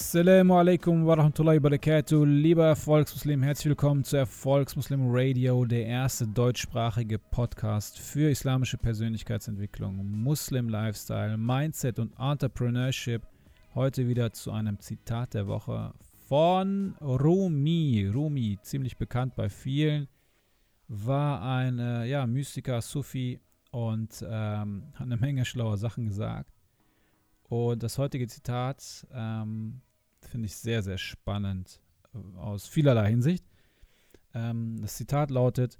Assalamu alaikum wa rahmatullahi wa barakatuh. Lieber Erfolgsmuslim, herzlich willkommen zu Erfolgsmuslim Radio, der erste deutschsprachige Podcast für islamische Persönlichkeitsentwicklung, Muslim Lifestyle, Mindset und Entrepreneurship. Heute wieder zu einem Zitat der Woche von Rumi. Rumi, ziemlich bekannt bei vielen, war ein äh, ja, Mystiker, Sufi und ähm, hat eine Menge schlauer Sachen gesagt. Und das heutige Zitat ähm, finde ich sehr, sehr spannend äh, aus vielerlei Hinsicht. Ähm, das Zitat lautet,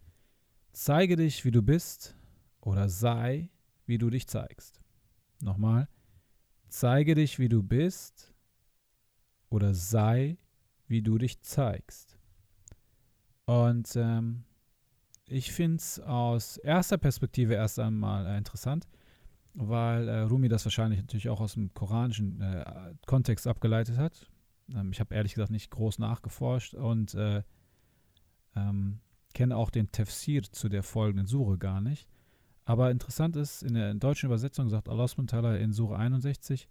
zeige dich, wie du bist oder sei, wie du dich zeigst. Nochmal, zeige dich, wie du bist oder sei, wie du dich zeigst. Und ähm, ich finde es aus erster Perspektive erst einmal äh, interessant, weil äh, Rumi das wahrscheinlich natürlich auch aus dem koranischen äh, Kontext abgeleitet hat. Ähm, ich habe ehrlich gesagt nicht groß nachgeforscht und äh, ähm, kenne auch den Tafsir zu der folgenden Sure gar nicht. Aber interessant ist, in der deutschen Übersetzung sagt Allah in Sure 61,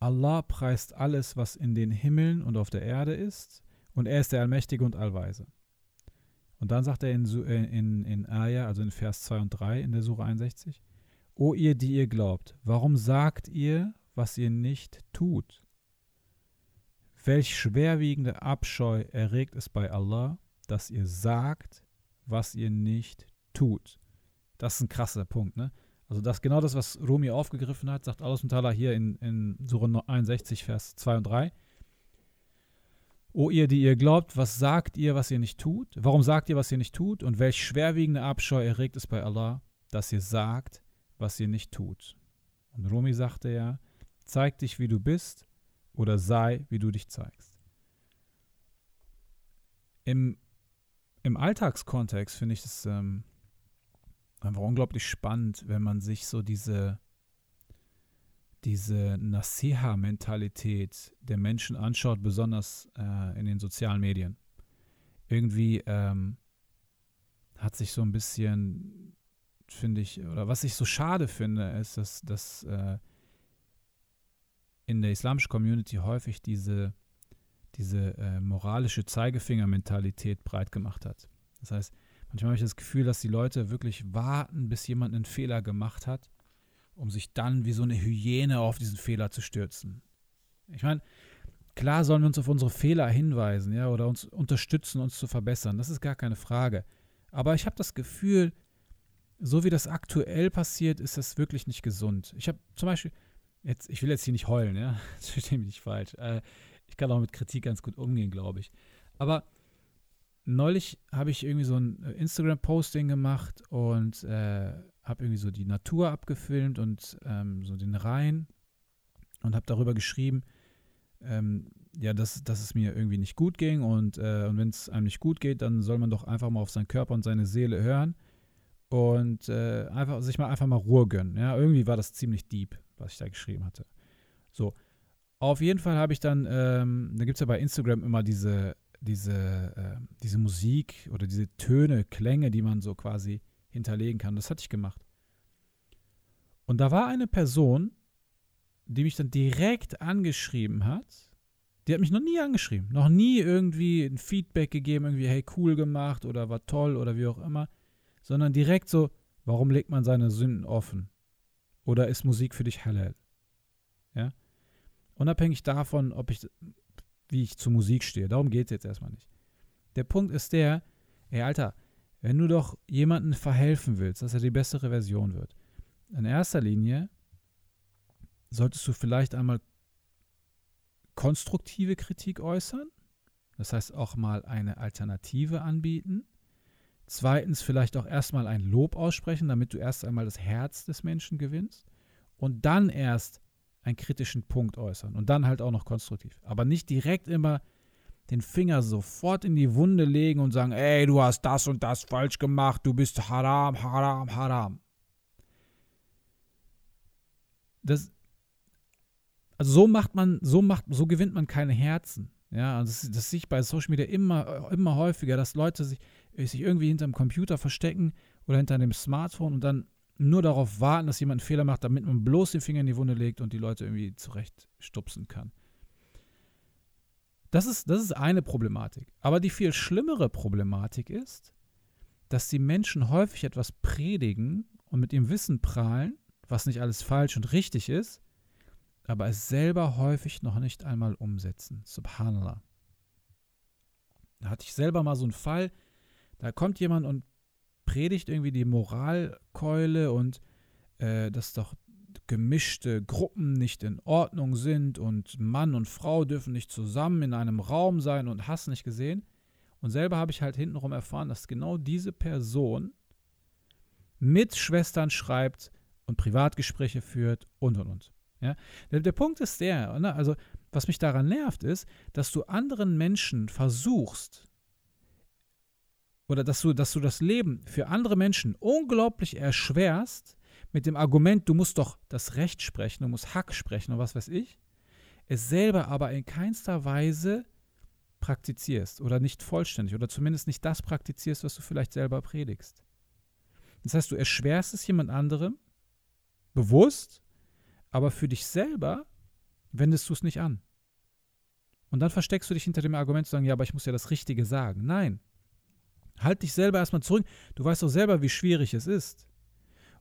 Allah preist alles, was in den Himmeln und auf der Erde ist, und er ist der Allmächtige und Allweise. Und dann sagt er in, äh, in, in Ayah, also in Vers 2 und 3 in der Sure 61, O ihr, die ihr glaubt, warum sagt ihr, was ihr nicht tut? Welch schwerwiegende Abscheu erregt es bei Allah, dass ihr sagt, was ihr nicht tut. Das ist ein krasser Punkt, ne? Also das genau das, was Rumi aufgegriffen hat, sagt Allah Ta'ala hier in, in Surah 61, Vers 2 und 3. O ihr, die ihr glaubt, was sagt ihr, was ihr nicht tut? Warum sagt ihr, was ihr nicht tut? Und welch schwerwiegende Abscheu erregt es bei Allah, dass ihr sagt, was ihr nicht tut. Und Rumi sagte ja, zeig dich, wie du bist, oder sei, wie du dich zeigst. Im, im Alltagskontext finde ich es ähm, einfach unglaublich spannend, wenn man sich so diese, diese Nasiha-Mentalität der Menschen anschaut, besonders äh, in den sozialen Medien. Irgendwie ähm, hat sich so ein bisschen finde ich, oder was ich so schade finde, ist, dass, dass äh, in der islamischen Community häufig diese, diese äh, moralische Zeigefinger-Mentalität breit gemacht hat. Das heißt, manchmal habe ich das Gefühl, dass die Leute wirklich warten, bis jemand einen Fehler gemacht hat, um sich dann wie so eine Hyäne auf diesen Fehler zu stürzen. Ich meine, klar sollen wir uns auf unsere Fehler hinweisen, ja, oder uns unterstützen, uns zu verbessern. Das ist gar keine Frage. Aber ich habe das Gefühl, so wie das aktuell passiert, ist das wirklich nicht gesund. Ich habe zum Beispiel, jetzt, ich will jetzt hier nicht heulen, ja, verstehe mich nicht falsch. Äh, ich kann auch mit Kritik ganz gut umgehen, glaube ich. Aber neulich habe ich irgendwie so ein äh, Instagram-Posting gemacht und äh, habe irgendwie so die Natur abgefilmt und ähm, so den Rhein und habe darüber geschrieben, ähm, ja, dass, dass es mir irgendwie nicht gut ging und, äh, und wenn es einem nicht gut geht, dann soll man doch einfach mal auf seinen Körper und seine Seele hören und äh, einfach sich mal einfach mal Ruhe gönnen. Ja, irgendwie war das ziemlich deep, was ich da geschrieben hatte. So, auf jeden Fall habe ich dann, ähm, da gibt es ja bei Instagram immer diese, diese, äh, diese Musik oder diese Töne, Klänge, die man so quasi hinterlegen kann. Das hatte ich gemacht. Und da war eine Person, die mich dann direkt angeschrieben hat. Die hat mich noch nie angeschrieben, noch nie irgendwie ein Feedback gegeben, irgendwie, hey, cool gemacht oder war toll oder wie auch immer sondern direkt so, warum legt man seine Sünden offen? Oder ist Musik für dich halal? Ja? Unabhängig davon, ob ich, wie ich zu Musik stehe. Darum geht es jetzt erstmal nicht. Der Punkt ist der, ey Alter, wenn du doch jemandem verhelfen willst, dass er die bessere Version wird, in erster Linie solltest du vielleicht einmal konstruktive Kritik äußern. Das heißt auch mal eine Alternative anbieten. Zweitens vielleicht auch erstmal ein Lob aussprechen, damit du erst einmal das Herz des Menschen gewinnst. Und dann erst einen kritischen Punkt äußern. Und dann halt auch noch konstruktiv. Aber nicht direkt immer den Finger sofort in die Wunde legen und sagen, ey, du hast das und das falsch gemacht, du bist haram, haram, haram. Das, also so macht man, so macht, so gewinnt man keine Herzen. Ja, das, das sehe ich bei Social Media immer, immer häufiger, dass Leute sich, sich irgendwie hinter dem Computer verstecken oder hinter dem Smartphone und dann nur darauf warten, dass jemand einen Fehler macht, damit man bloß den Finger in die Wunde legt und die Leute irgendwie zurecht stupsen kann. Das ist, das ist eine Problematik. Aber die viel schlimmere Problematik ist, dass die Menschen häufig etwas predigen und mit ihrem Wissen prahlen, was nicht alles falsch und richtig ist, aber es selber häufig noch nicht einmal umsetzen. Subhanallah. Da hatte ich selber mal so einen Fall, da kommt jemand und predigt irgendwie die Moralkeule und äh, dass doch gemischte Gruppen nicht in Ordnung sind und Mann und Frau dürfen nicht zusammen in einem Raum sein und hast nicht gesehen. Und selber habe ich halt hintenrum erfahren, dass genau diese Person mit Schwestern schreibt und Privatgespräche führt und und und. Ja? Der, der Punkt ist der, ne? also was mich daran nervt, ist, dass du anderen Menschen versuchst, oder dass du, dass du das Leben für andere Menschen unglaublich erschwerst, mit dem Argument, du musst doch das Recht sprechen, du musst Hack sprechen und was weiß ich, es selber aber in keinster Weise praktizierst oder nicht vollständig oder zumindest nicht das praktizierst, was du vielleicht selber predigst. Das heißt, du erschwerst es jemand anderem, bewusst, aber für dich selber wendest du es nicht an. Und dann versteckst du dich hinter dem Argument zu sagen, ja, aber ich muss ja das Richtige sagen. Nein. Halt dich selber erstmal zurück. Du weißt doch selber, wie schwierig es ist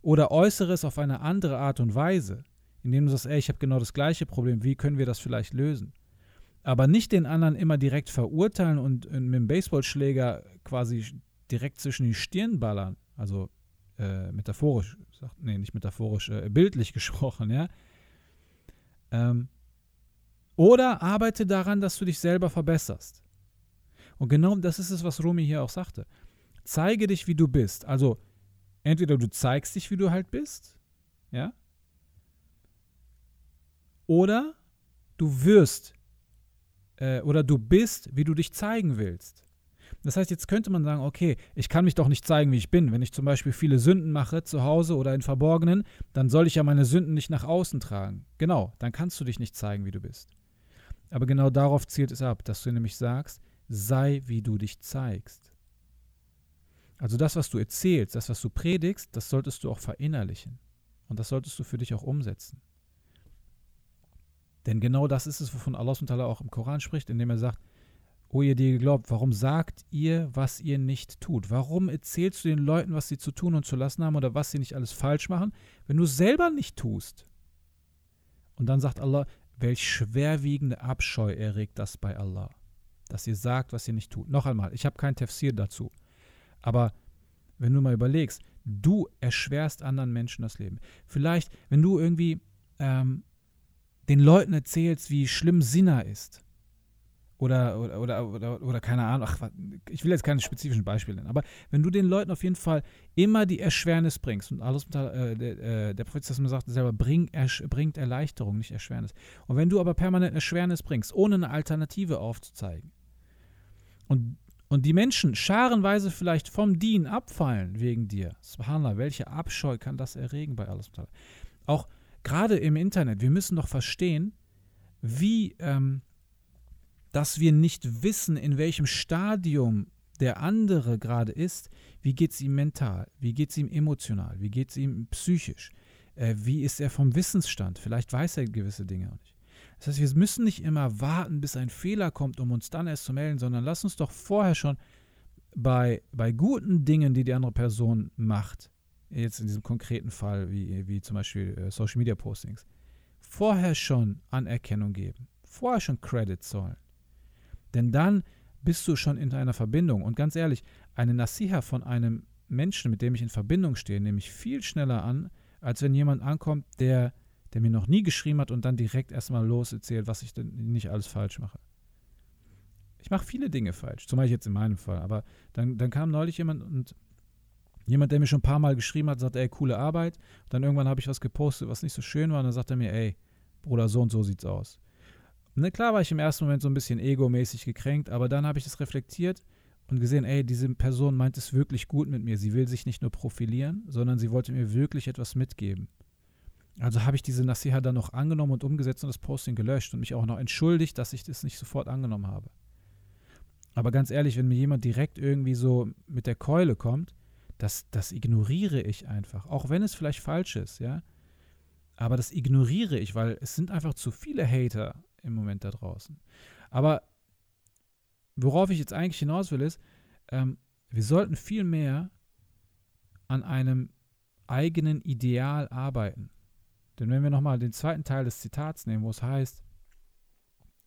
oder äußere es auf eine andere Art und Weise, indem du sagst, ey, ich habe genau das gleiche Problem, wie können wir das vielleicht lösen? Aber nicht den anderen immer direkt verurteilen und mit dem Baseballschläger quasi direkt zwischen die Stirn ballern, also äh, metaphorisch, nee, nicht metaphorisch, äh, bildlich gesprochen, ja. Ähm, oder arbeite daran, dass du dich selber verbesserst. Und genau das ist es, was Rumi hier auch sagte. Zeige dich, wie du bist. Also entweder du zeigst dich, wie du halt bist, ja, oder du wirst äh, oder du bist, wie du dich zeigen willst. Das heißt, jetzt könnte man sagen, okay, ich kann mich doch nicht zeigen, wie ich bin. Wenn ich zum Beispiel viele Sünden mache zu Hause oder in Verborgenen, dann soll ich ja meine Sünden nicht nach außen tragen. Genau, dann kannst du dich nicht zeigen, wie du bist. Aber genau darauf zielt es ab, dass du nämlich sagst, sei, wie du dich zeigst. Also das, was du erzählst, das, was du predigst, das solltest du auch verinnerlichen. Und das solltest du für dich auch umsetzen. Denn genau das ist es, wovon Allah auch im Koran spricht, indem er sagt, O ihr, die ihr glaubt, warum sagt ihr, was ihr nicht tut? Warum erzählst du den Leuten, was sie zu tun und zu lassen haben oder was sie nicht alles falsch machen, wenn du es selber nicht tust? Und dann sagt Allah, welch schwerwiegende Abscheu erregt das bei Allah, dass ihr sagt, was ihr nicht tut. Noch einmal, ich habe kein Tafsir dazu. Aber wenn du mal überlegst, du erschwerst anderen Menschen das Leben. Vielleicht, wenn du irgendwie ähm, den Leuten erzählst, wie schlimm Sinna ist. Oder, oder, oder, oder, oder keine Ahnung, ach, ich will jetzt keine spezifischen Beispiele nennen, aber wenn du den Leuten auf jeden Fall immer die Erschwernis bringst, und alles, äh, der, äh, der Prophet sagt selber, bring, ersch, bringt Erleichterung, nicht Erschwernis. Und wenn du aber permanent Erschwernis bringst, ohne eine Alternative aufzuzeigen, und und die Menschen scharenweise vielleicht vom Dien abfallen wegen dir. Subhanallah, welche Abscheu kann das erregen bei Allah? Auch gerade im Internet, wir müssen doch verstehen, wie, ähm, dass wir nicht wissen, in welchem Stadium der andere gerade ist, wie geht es ihm mental, wie geht es ihm emotional, wie geht es ihm psychisch, äh, wie ist er vom Wissensstand, vielleicht weiß er gewisse Dinge auch nicht. Das heißt, wir müssen nicht immer warten, bis ein Fehler kommt, um uns dann erst zu melden, sondern lass uns doch vorher schon bei, bei guten Dingen, die die andere Person macht, jetzt in diesem konkreten Fall, wie, wie zum Beispiel äh, Social Media Postings, vorher schon Anerkennung geben, vorher schon Credit zollen. Denn dann bist du schon in einer Verbindung. Und ganz ehrlich, eine Nasiha von einem Menschen, mit dem ich in Verbindung stehe, nehme ich viel schneller an, als wenn jemand ankommt, der der mir noch nie geschrieben hat und dann direkt erstmal los erzählt, was ich denn nicht alles falsch mache. Ich mache viele Dinge falsch, zum Beispiel jetzt in meinem Fall. Aber dann, dann kam neulich jemand und jemand, der mir schon ein paar Mal geschrieben hat, sagt, ey, coole Arbeit. Und dann irgendwann habe ich was gepostet, was nicht so schön war. Und dann sagt er mir, ey, Bruder, so und so sieht's aus. Ne, klar war ich im ersten Moment so ein bisschen egomäßig gekränkt, aber dann habe ich das reflektiert und gesehen, ey, diese Person meint es wirklich gut mit mir. Sie will sich nicht nur profilieren, sondern sie wollte mir wirklich etwas mitgeben. Also habe ich diese Nasiha dann noch angenommen und umgesetzt und das Posting gelöscht und mich auch noch entschuldigt, dass ich das nicht sofort angenommen habe. Aber ganz ehrlich, wenn mir jemand direkt irgendwie so mit der Keule kommt, das, das ignoriere ich einfach. Auch wenn es vielleicht falsch ist, ja. Aber das ignoriere ich, weil es sind einfach zu viele Hater im Moment da draußen. Aber worauf ich jetzt eigentlich hinaus will, ist, ähm, wir sollten viel mehr an einem eigenen Ideal arbeiten. Denn wenn wir nochmal den zweiten Teil des Zitats nehmen, wo es heißt,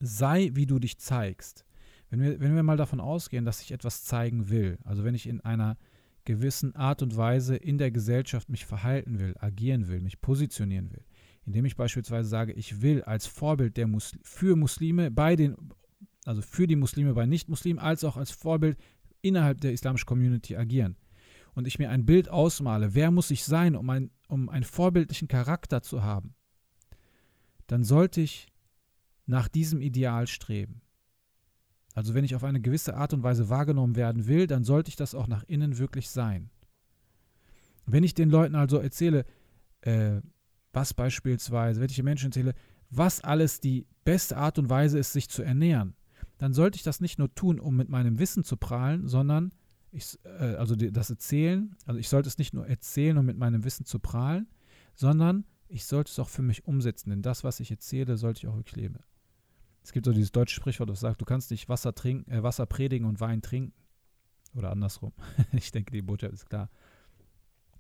sei wie du dich zeigst. Wenn wir, wenn wir mal davon ausgehen, dass ich etwas zeigen will, also wenn ich in einer gewissen Art und Weise in der Gesellschaft mich verhalten will, agieren will, mich positionieren will, indem ich beispielsweise sage, ich will als Vorbild der Muslim, für Muslime bei den, also für die Muslime bei Nicht-Muslimen, als auch als Vorbild innerhalb der islamischen Community agieren. Und ich mir ein Bild ausmale, wer muss ich sein, um, ein, um einen vorbildlichen Charakter zu haben, dann sollte ich nach diesem Ideal streben. Also wenn ich auf eine gewisse Art und Weise wahrgenommen werden will, dann sollte ich das auch nach innen wirklich sein. Wenn ich den Leuten also erzähle, äh, was beispielsweise, wenn ich den Menschen erzähle, was alles die beste Art und Weise ist, sich zu ernähren, dann sollte ich das nicht nur tun, um mit meinem Wissen zu prahlen, sondern ich, äh, also die, das Erzählen, also ich sollte es nicht nur erzählen, um mit meinem Wissen zu prahlen, sondern ich sollte es auch für mich umsetzen, denn das, was ich erzähle, sollte ich auch wirklich leben. Es gibt so dieses deutsche Sprichwort, das sagt, du kannst nicht Wasser, trinken, äh, Wasser predigen und Wein trinken. Oder andersrum. ich denke, die Botschaft ist klar.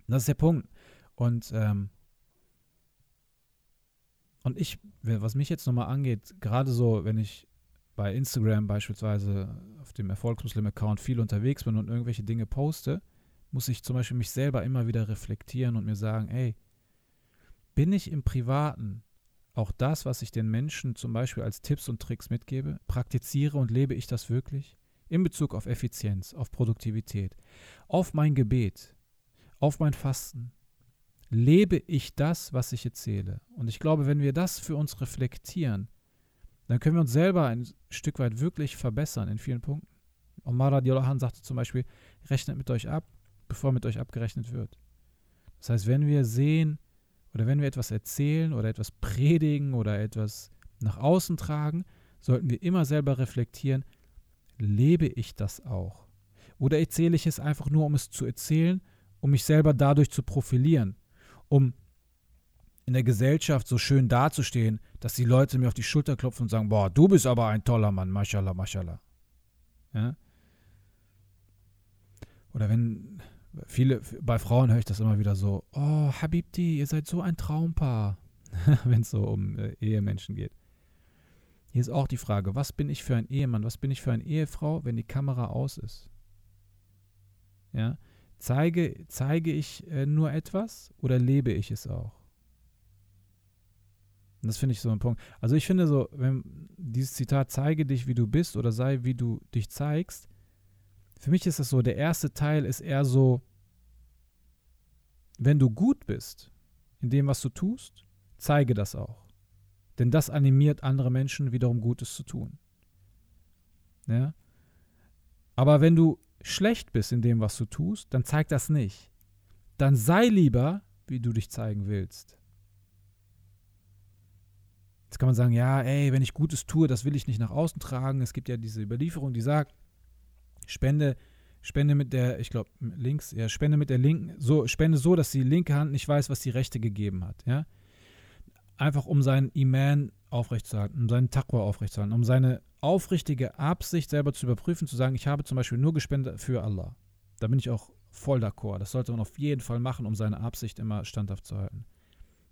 das ist der Punkt. Und, ähm, und ich, was mich jetzt nochmal angeht, gerade so, wenn ich bei Instagram beispielsweise auf dem Erfolgsmuslim-Account viel unterwegs bin und irgendwelche Dinge poste, muss ich zum Beispiel mich selber immer wieder reflektieren und mir sagen, ey, bin ich im Privaten auch das, was ich den Menschen zum Beispiel als Tipps und Tricks mitgebe, praktiziere und lebe ich das wirklich? In Bezug auf Effizienz, auf Produktivität, auf mein Gebet, auf mein Fasten. Lebe ich das, was ich erzähle? Und ich glaube, wenn wir das für uns reflektieren, dann können wir uns selber ein Stück weit wirklich verbessern in vielen Punkten. Omar Radiallahu sagte zum Beispiel, rechnet mit euch ab, bevor mit euch abgerechnet wird. Das heißt, wenn wir sehen, oder wenn wir etwas erzählen oder etwas predigen oder etwas nach außen tragen, sollten wir immer selber reflektieren, lebe ich das auch? Oder erzähle ich es einfach nur, um es zu erzählen, um mich selber dadurch zu profilieren, um in der Gesellschaft so schön dazustehen, dass die Leute mir auf die Schulter klopfen und sagen, boah, du bist aber ein toller Mann, mashallah, mashallah. Ja? Oder wenn viele, bei Frauen höre ich das immer wieder so, oh, Habibti, ihr seid so ein Traumpaar, wenn es so um äh, Ehemenschen geht. Hier ist auch die Frage, was bin ich für ein Ehemann, was bin ich für eine Ehefrau, wenn die Kamera aus ist? Ja, zeige, zeige ich äh, nur etwas oder lebe ich es auch? Und das finde ich so ein Punkt. Also ich finde so, wenn dieses Zitat zeige dich, wie du bist oder sei, wie du dich zeigst, für mich ist das so, der erste Teil ist eher so, wenn du gut bist in dem, was du tust, zeige das auch. Denn das animiert andere Menschen wiederum Gutes zu tun. Ja? Aber wenn du schlecht bist in dem, was du tust, dann zeig das nicht. Dann sei lieber, wie du dich zeigen willst. Jetzt kann man sagen, ja, ey, wenn ich Gutes tue, das will ich nicht nach außen tragen. Es gibt ja diese Überlieferung, die sagt, Spende, Spende mit der, ich glaube, links, ja, Spende mit der linken, so, Spende so, dass die linke Hand nicht weiß, was die rechte gegeben hat, ja. Einfach um seinen Iman aufrechtzuerhalten, um seinen Taqwa aufrechtzuerhalten, um seine aufrichtige Absicht selber zu überprüfen, zu sagen, ich habe zum Beispiel nur gespendet für Allah. Da bin ich auch voll d'accord. Das sollte man auf jeden Fall machen, um seine Absicht immer standhaft zu halten.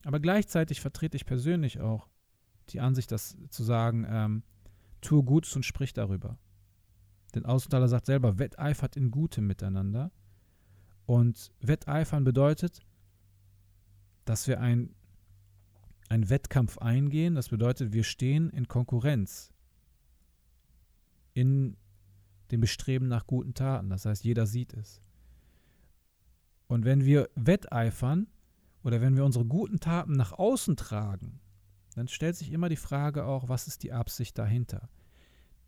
Aber gleichzeitig vertrete ich persönlich auch die Ansicht, das zu sagen, ähm, tue Gutes und sprich darüber. Denn Außenthaler sagt selber, wetteifert in Gutem miteinander. Und wetteifern bedeutet, dass wir ein, einen Wettkampf eingehen. Das bedeutet, wir stehen in Konkurrenz in dem Bestreben nach guten Taten. Das heißt, jeder sieht es. Und wenn wir wetteifern oder wenn wir unsere guten Taten nach außen tragen, dann stellt sich immer die Frage auch, was ist die Absicht dahinter?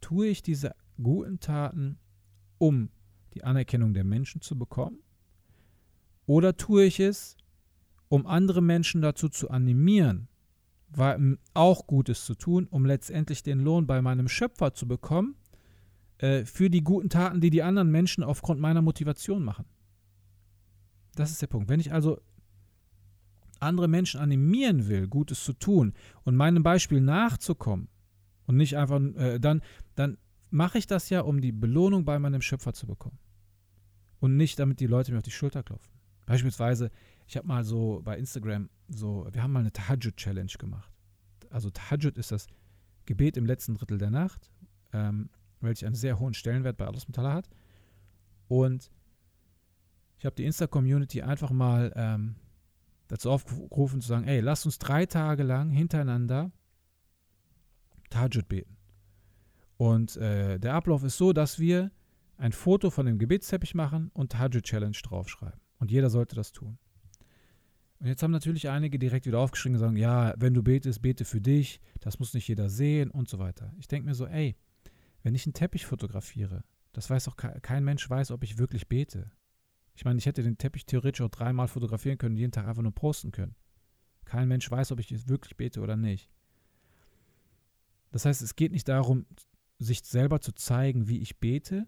Tue ich diese guten Taten, um die Anerkennung der Menschen zu bekommen? Oder tue ich es, um andere Menschen dazu zu animieren, auch Gutes zu tun, um letztendlich den Lohn bei meinem Schöpfer zu bekommen, äh, für die guten Taten, die die anderen Menschen aufgrund meiner Motivation machen? Das ist der Punkt. Wenn ich also andere Menschen animieren will, Gutes zu tun und meinem Beispiel nachzukommen und nicht einfach äh, dann, dann mache ich das ja, um die Belohnung bei meinem Schöpfer zu bekommen. Und nicht, damit die Leute mir auf die Schulter klopfen. Beispielsweise, ich habe mal so bei Instagram so, wir haben mal eine Tahajjud-Challenge gemacht. Also Tahajjud ist das Gebet im letzten Drittel der Nacht, ähm, welches einen sehr hohen Stellenwert bei Allah hat. Und ich habe die Insta-Community einfach mal ähm, dazu aufgerufen zu sagen, ey, lasst uns drei Tage lang hintereinander Tahajjud beten. Und äh, der Ablauf ist so, dass wir ein Foto von dem Gebetsteppich machen und Tahajjud Challenge draufschreiben. Und jeder sollte das tun. Und jetzt haben natürlich einige direkt wieder aufgeschrieben und sagen, ja, wenn du betest, bete für dich, das muss nicht jeder sehen und so weiter. Ich denke mir so, ey, wenn ich einen Teppich fotografiere, das weiß auch kein Mensch weiß, ob ich wirklich bete. Ich meine, ich hätte den Teppich theoretisch auch dreimal fotografieren können, jeden Tag einfach nur posten können. Kein Mensch weiß, ob ich jetzt wirklich bete oder nicht. Das heißt, es geht nicht darum, sich selber zu zeigen, wie ich bete,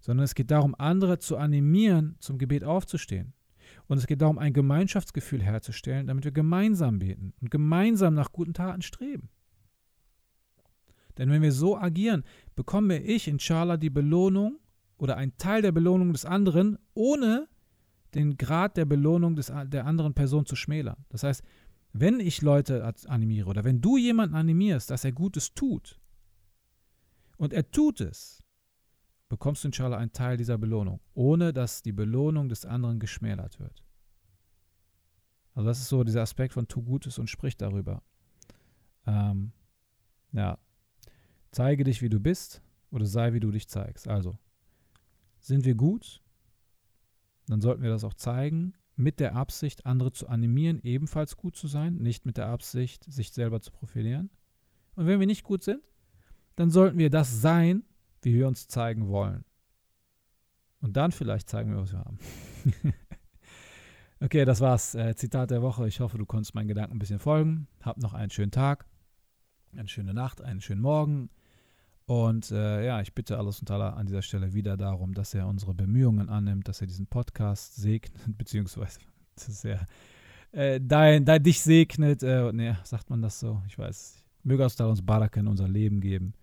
sondern es geht darum, andere zu animieren, zum Gebet aufzustehen. Und es geht darum, ein Gemeinschaftsgefühl herzustellen, damit wir gemeinsam beten und gemeinsam nach guten Taten streben. Denn wenn wir so agieren, bekomme ich inshallah die Belohnung oder einen Teil der Belohnung des anderen, ohne den Grad der Belohnung des, der anderen Person zu schmälern. Das heißt, wenn ich Leute animiere oder wenn du jemanden animierst, dass er Gutes tut und er tut es, bekommst du inshallah einen Teil dieser Belohnung, ohne dass die Belohnung des anderen geschmälert wird. Also das ist so dieser Aspekt von tu Gutes und sprich darüber. Ähm, ja, zeige dich, wie du bist oder sei, wie du dich zeigst. Also, sind wir gut, dann sollten wir das auch zeigen, mit der Absicht, andere zu animieren, ebenfalls gut zu sein, nicht mit der Absicht, sich selber zu profilieren. Und wenn wir nicht gut sind, dann sollten wir das sein, wie wir uns zeigen wollen. Und dann vielleicht zeigen wir, was wir haben. okay, das war's. Äh, Zitat der Woche. Ich hoffe, du konntest meinen Gedanken ein bisschen folgen. Hab noch einen schönen Tag, eine schöne Nacht, einen schönen Morgen. Und äh, ja, ich bitte Allah und an dieser Stelle wieder darum, dass er unsere Bemühungen annimmt, dass er diesen Podcast segnet, beziehungsweise dass er äh, dein, dein, dich segnet. Äh, ne, sagt man das so? Ich weiß. Möge Allah uns Baraka in unser Leben geben,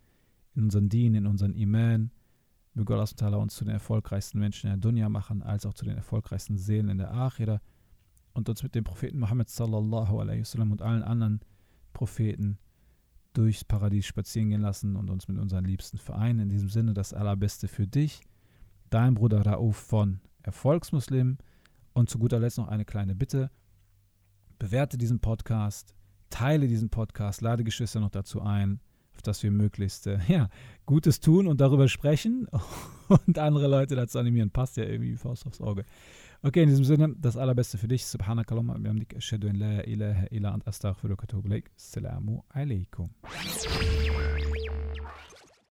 in unseren Dien, in unseren Iman. Möge Allah uns zu den erfolgreichsten Menschen in der Dunya machen, als auch zu den erfolgreichsten Seelen in der Akhira und uns mit dem Propheten Muhammad sallallahu alaihi wasallam und allen anderen Propheten durchs Paradies spazieren gehen lassen und uns mit unseren Liebsten vereinen. In diesem Sinne das Allerbeste für dich, dein Bruder Rauf von Erfolgsmuslim. Und zu guter Letzt noch eine kleine Bitte. Bewerte diesen Podcast, teile diesen Podcast, lade Geschwister noch dazu ein, auf dass wir möglichst äh, ja, Gutes tun und darüber sprechen und andere Leute dazu animieren. Passt ja irgendwie wie Faust aufs Auge. Okay, in diesem Sinne, das Allerbeste für dich. Subhanakallah, bihamdik, ashadu an la ilaha illa ant astaghfiruka wa atubu Assalamu alaikum.